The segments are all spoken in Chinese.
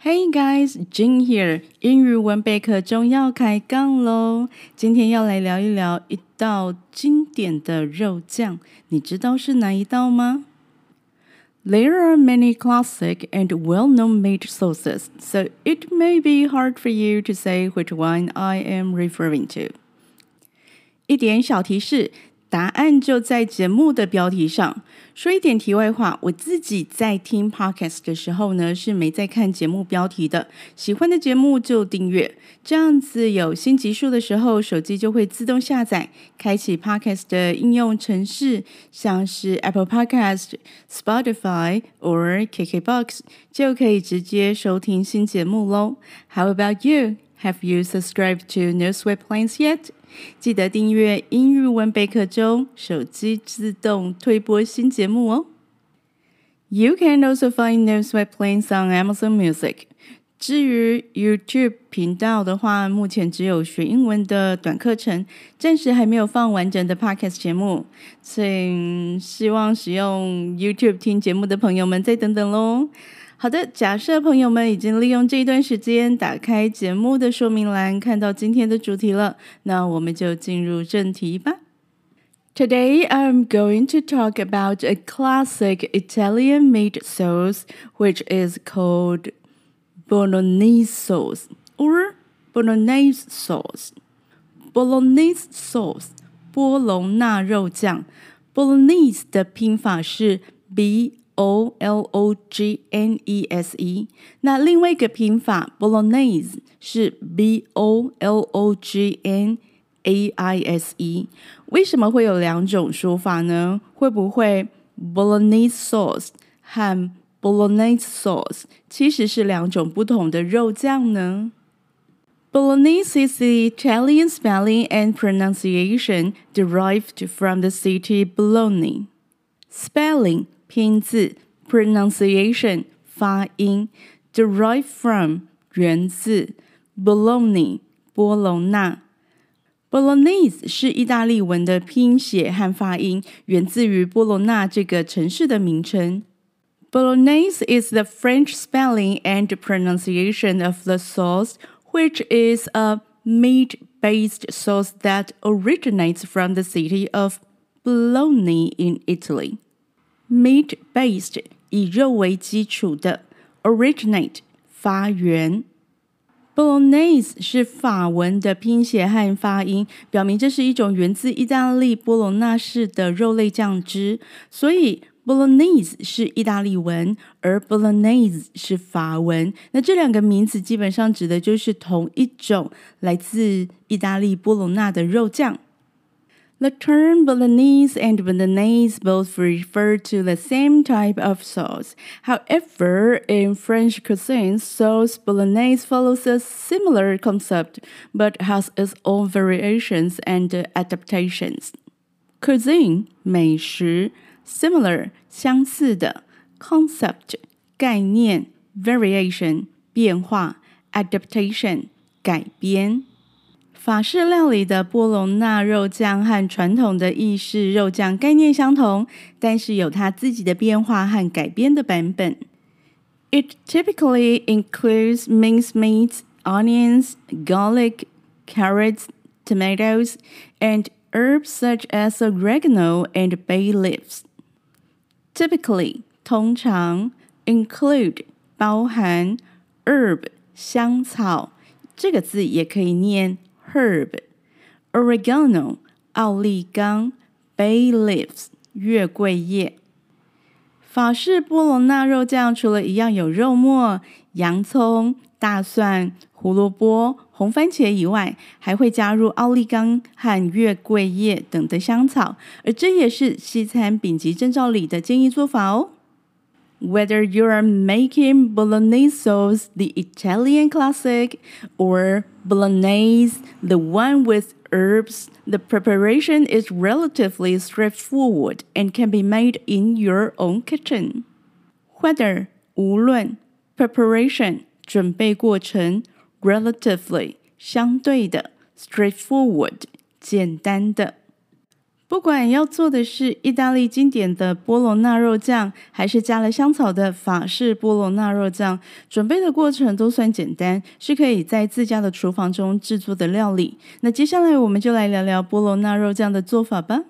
Hey guys, Jing here. 英语文备课中要开杠喽！今天要来聊一聊一道经典的肉酱，你知道是哪一道吗？There are many classic and well-known meat sauces, so it may be hard for you to say which one I am referring to. 一点小提示。 答案就在节目的标题上。说一点题外话，我自己在听 podcast 的时候呢，是没在看节目标题的。喜欢的节目就订阅，这样子有新集数的时候，手机就会自动下载，开启 podcast 的应用程式，像是 Apple Podcast、Spotify 或 KKBox，就可以直接收听新节目喽。How about you? Have you subscribed to No Sweat Plans yet? 记得订阅英语文备课中，手机自动推播新节目哦。You can also find No Sweat Plans on Amazon Music。至于 YouTube 频道的话，目前只有学英文的短课程，暂时还没有放完整的 Podcast 节目，请希望使用 YouTube 听节目的朋友们再等等喽。好的，假设朋友们已经利用这一段时间打开节目的说明栏，看到今天的主题了，那我们就进入正题吧。Today I'm going to talk about a classic Italian meat sauce, which is called Bolognese sauce or Bolognese sauce. Bolognese sauce，波隆纳肉酱。Bolognese 的拼法是 B。O L O G N E S E，那另外一个拼法 Bolognese 是 B O L O G N A I S E。为什么会有两种说法呢？会不会 Bolognese sauce 和 Bolognese sauce 其实是两种不同的肉酱呢？Bolognese is the Italian spelling and pronunciation derived from the city Bologna. Spelling 拼字 pronunciation 发音 derive from 源自 Bologna 波隆纳 Bolognese 是意大利文的拼写和发音，源自于波隆纳这个城市的名称。Bolognese is the French spelling and pronunciation of the sauce, which is a meat-based sauce that originates from the city of Bologna in Italy. Meat-based 以肉为基础的，originate 发源。Bolognese 是法文的拼写和发音，表明这是一种源自意大利波隆纳市的肉类酱汁。所以 Bolognese 是意大利文，而 Bolognese 是法文。那这两个名词基本上指的就是同一种来自意大利波隆纳的肉酱。The term Bolognese and Bolognese both refer to the same type of sauce. However, in French cuisine, sauce Bolognese follows a similar concept, but has its own variations and adaptations. Cuisine 美食，similar 相似的，concept 概念，variation 变化，adaptation 改编。 法式料理的波隆纳肉酱和传统的意式肉酱概念相同，但是有它自己的变化和改编的版本。It typically includes minced meats, onions, garlic, carrots, tomatoes, and herbs such as oregano and bay leaves. Typically 通常 include 包含 herb 香草，这个字也可以念。Herb, oregano, 奥利冈，bay leaves, 月桂叶。法式波隆纳肉酱除了一样有肉末、洋葱、大蒜、胡萝卜、红番茄以外，还会加入奥利冈和月桂叶等的香草，而这也是西餐丙级证照里的建议做法哦。Whether you are making Bolognese sauce, the Italian classic, or Bolognese, the one with herbs, the preparation is relatively straightforward and can be made in your own kitchen. Whether 无论 preparation 准备过程 relatively 相对的 straightforward 简单的。 不管要做的是意大利经典的波罗纳肉酱，还是加了香草的法式波罗纳肉酱，准备的过程都算简单，是可以在自家的厨房中制作的料理。那接下来我们就来聊聊波罗纳肉酱的做法吧。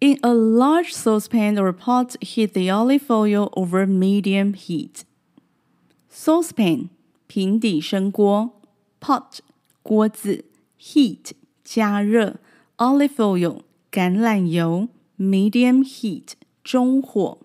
In a large saucepan or pot, heat the olive oil over medium heat. Saucepan 平底深锅，pot 锅子，heat 加热，olive oil。橄榄油，medium heat，中火。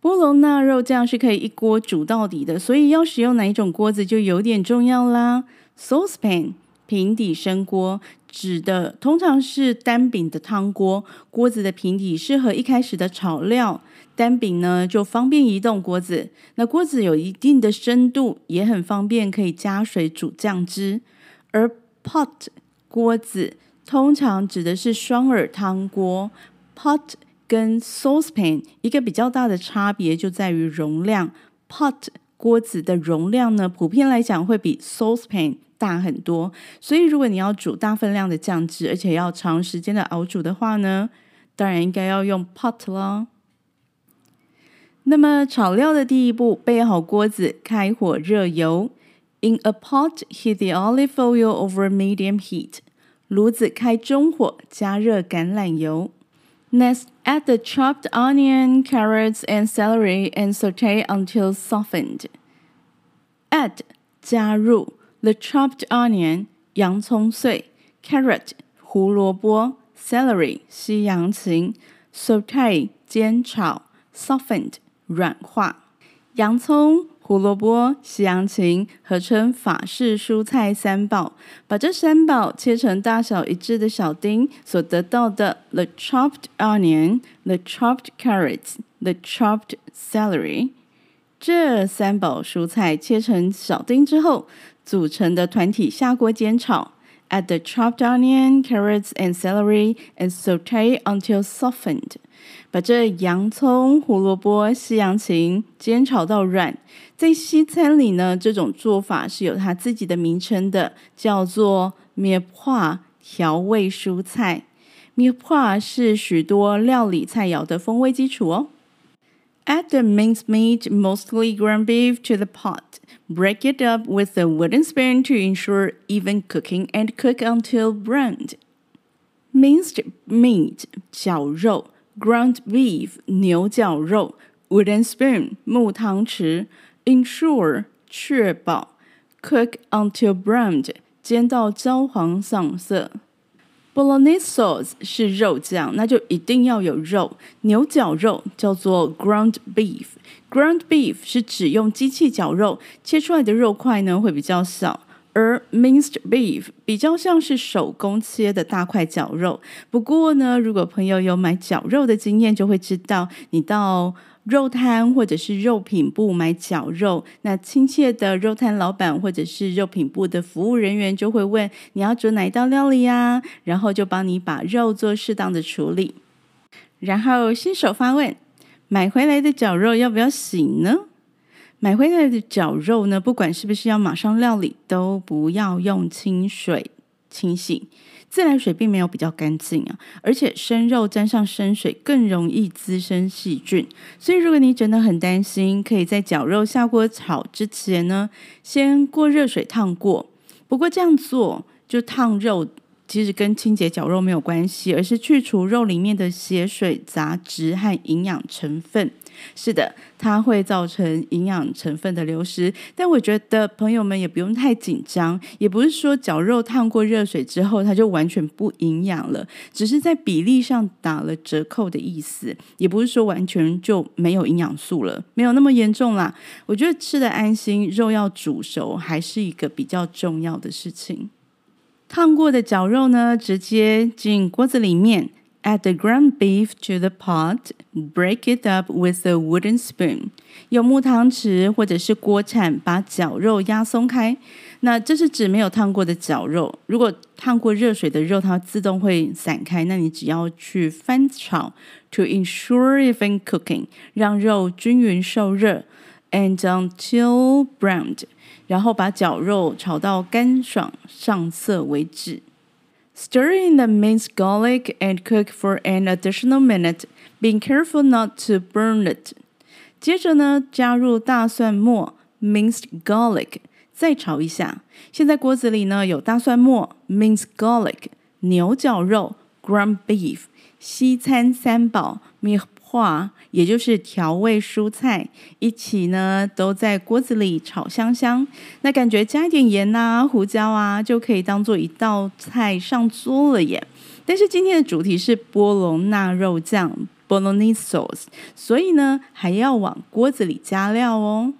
波罗纳肉酱是可以一锅煮到底的，所以要使用哪一种锅子就有点重要啦。Saucepan，平底深锅，指的通常是单柄的汤锅，锅子的平底适合一开始的炒料，单柄呢就方便移动锅子。那锅子有一定的深度，也很方便可以加水煮酱汁。而 pot 锅子。通常指的是双耳汤锅，pot 跟 saucepan 一个比较大的差别就在于容量。pot 锅子的容量呢，普遍来讲会比 saucepan 大很多，所以如果你要煮大分量的酱汁，而且要长时间的熬煮的话呢，当然应该要用 pot 了。那么炒料的第一步，备好锅子，开火热油。In a pot, heat the olive oil over medium heat. 炉子开中火，加热橄榄油。Next, add the chopped onion, carrots, and celery and saute until softened. Add 加入 the chopped onion 洋葱碎，carrot 胡萝卜，celery 西洋芹，saute 煎炒，softened 软化，洋葱。 胡萝卜、西洋芹合称法式蔬菜三宝，把这三宝切成大小一致的小丁，所得到的 the chopped onion, the chopped carrots, the chopped celery，这三宝蔬菜切成小丁之后组成的团体下锅煎炒。Add the chopped onion, carrots, and celery and saute until softened。把这洋葱、胡萝卜、西洋芹煎炒到软。在西餐里呢，这种做法是有它自己的名称的，叫做灭化调味蔬菜。灭化是许多料理菜肴的风味基础哦。Add the minced meat, mostly ground beef, to the pot. Break it up with a wooden spoon to ensure even cooking and cook until browned. Minced meat 绞肉，ground beef 牛绞肉，wooden spoon 木汤匙。Ensure 确保，cook until browned 煎到焦黄上色。Bolognese sauce 是肉酱，那就一定要有肉。牛绞肉叫做 ground beef，ground beef 是指用机器绞肉，切出来的肉块呢会比较小，而 minced beef 比较像是手工切的大块绞肉。不过呢，如果朋友有买绞肉的经验，就会知道你到肉摊或者是肉品部买绞肉，那亲切的肉摊老板或者是肉品部的服务人员就会问你要煮哪一道料理呀？然后就帮你把肉做适当的处理。然后新手发问：买回来的绞肉要不要洗呢？买回来的绞肉呢，不管是不是要马上料理，都不要用清水清洗。自来水并没有比较干净啊，而且生肉沾上生水更容易滋生细菌，所以如果你真的很担心，可以在绞肉下锅炒之前呢，先过热水烫过。不过这样做就烫肉，其实跟清洁绞肉没有关系，而是去除肉里面的血水、杂质和营养成分。是的，它会造成营养成分的流失，但我觉得朋友们也不用太紧张，也不是说绞肉烫过热水之后它就完全不营养了，只是在比例上打了折扣的意思，也不是说完全就没有营养素了，没有那么严重啦。我觉得吃得安心，肉要煮熟还是一个比较重要的事情。烫过的绞肉呢，直接进锅子里面。Add the ground beef to the pot. Break it up with a wooden spoon. 用木汤匙或者是锅铲把绞肉压松开。那这是指没有烫过的绞肉。如果烫过热水的肉，它自动会散开。那你只要去翻炒，to ensure even cooking，让肉均匀受热，and until browned，然后把绞肉炒到干爽上色为止。 Stir in the minced garlic and cook for an additional minute, being careful not to burn it. 接着呢，加入大蒜末 （minced garlic），再炒一下。现在锅子里呢有大蒜末 （minced garlic）、牛绞肉 （ground beef）、西餐三宝 （mirepoix）。 话，也就是调味蔬菜一起呢，都在锅子里炒香香。那感觉加一点盐啊、胡椒啊，就可以当做一道菜上桌了耶。但是今天的主题是波隆纳肉酱 （Bolognese sauce），所以呢，还要往锅子里加料哦。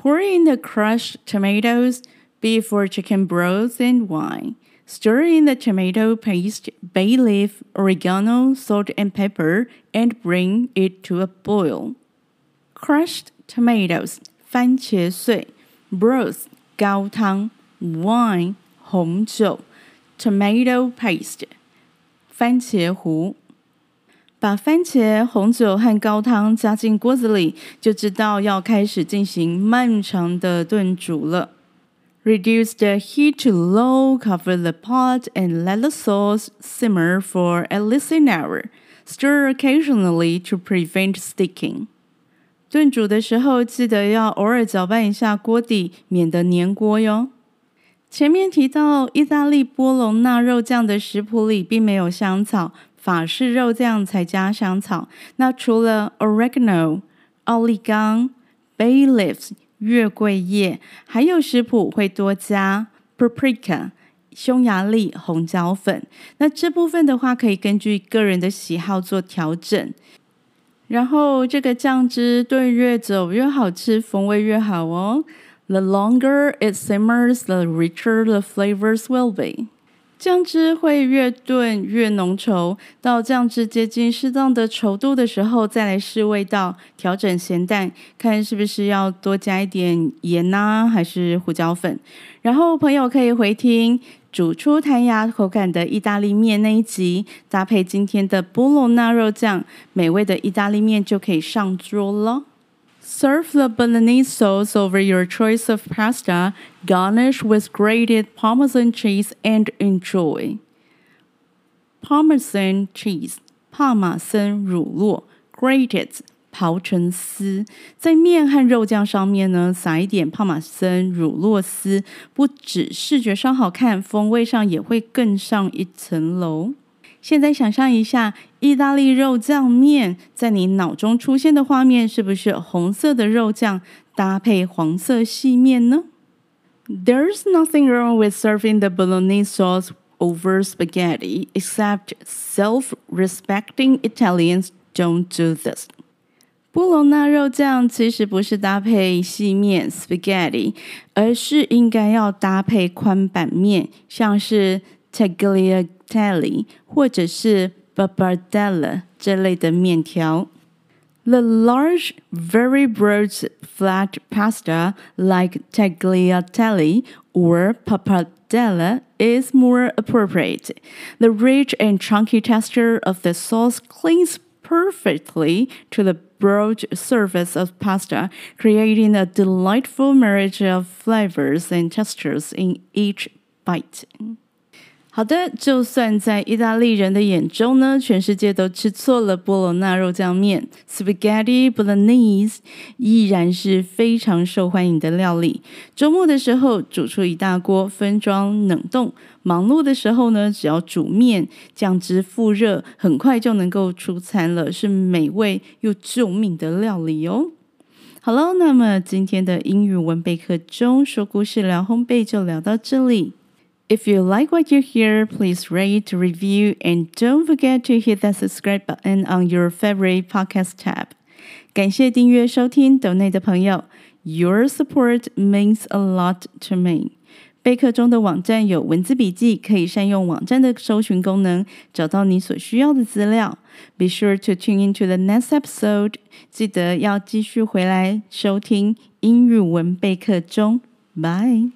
Pour in the crushed tomatoes, beef or chicken broth, and wine. Stir in the tomato paste, bay leaf, oregano, salt and pepper, and bring it to a boil. Crushed tomatoes, 番茄碎, broth, 高汤, wine, 红酒, tomato paste, 番茄糊。把番茄、红酒和高汤加进锅子里，就知道要开始进行漫长的炖煮了。 Reduce the heat to low, cover the pot, and let the sauce simmer for at least an hour. Stir occasionally to prevent sticking. 炖煮的时候，记得要偶尔搅拌一下锅底，免得粘锅哟。前面提到意大利波隆纳肉酱的食谱里并没有香草，法式肉酱才加香草。那除了 oregano、奥利冈、bay leaves。 月桂叶，还有食谱会多加 paprika 匈牙利红椒粉。那这部分的话，可以根据个人的喜好做调整。然后这个酱汁炖越久越好吃，风味越好哦。The longer it simmers, the richer the flavors will be. 酱汁会越炖越浓稠，到酱汁接近适当的稠度的时候，再来试味道，调整咸淡，看是不是要多加一点盐呐、啊，还是胡椒粉。然后朋友可以回听煮出弹牙口感的意大利面那一集，搭配今天的波隆纳肉酱，美味的意大利面就可以上桌了。Serve the Bolognese sauce over your choice of pasta, garnish with grated Parmesan cheese and enjoy. Parmesan cheese, 帕玛森乳酪，grated 刨成丝，在面和肉酱上面呢，撒一点帕玛森乳酪丝，不止视觉上好看，风味上也会更上一层楼。 现在想象一下，意大利肉酱面在你脑中出现的画面，是不是红色的肉酱搭配黄色细面呢？There's nothing wrong with serving the bolognese sauce over spaghetti, except self-respecting Italians don't do this. 波隆纳肉酱其实不是搭配细面 spaghetti，而是应该要搭配宽板面，像是 tagliatelle tagliatelle 或者是 pappardelle 这类的面条。The large, very broad, flat pasta like tagliatelle or pappardelle is more appropriate. The rich and chunky texture of the sauce clings perfectly to the broad surface of pasta, creating a delightful marriage of flavors and textures in each bite. 好的，就算在意大利人的眼中呢，全世界都吃错了波隆纳肉酱面 （Spaghetti Bolognese） 依然是非常受欢迎的料理。周末的时候煮出一大锅，分装冷冻；忙碌的时候呢，只要煮面，酱汁复热，很快就能够出餐了，是美味又救命的料理哦。好喽，那么今天的英语文备课中说故事聊烘焙就聊到这里。If you like what you hear, please rate, review, and don't forget to hit that subscribe button on your favorite podcast tab. 感谢订阅收听斗内的朋友，Your support means a lot to me. 备课中的网站有文字笔记，可以善用网站的搜寻功能，找到你所需要的资料。Be sure to tune into the next episode. 记得要继续回来收听英语文备课中。Bye.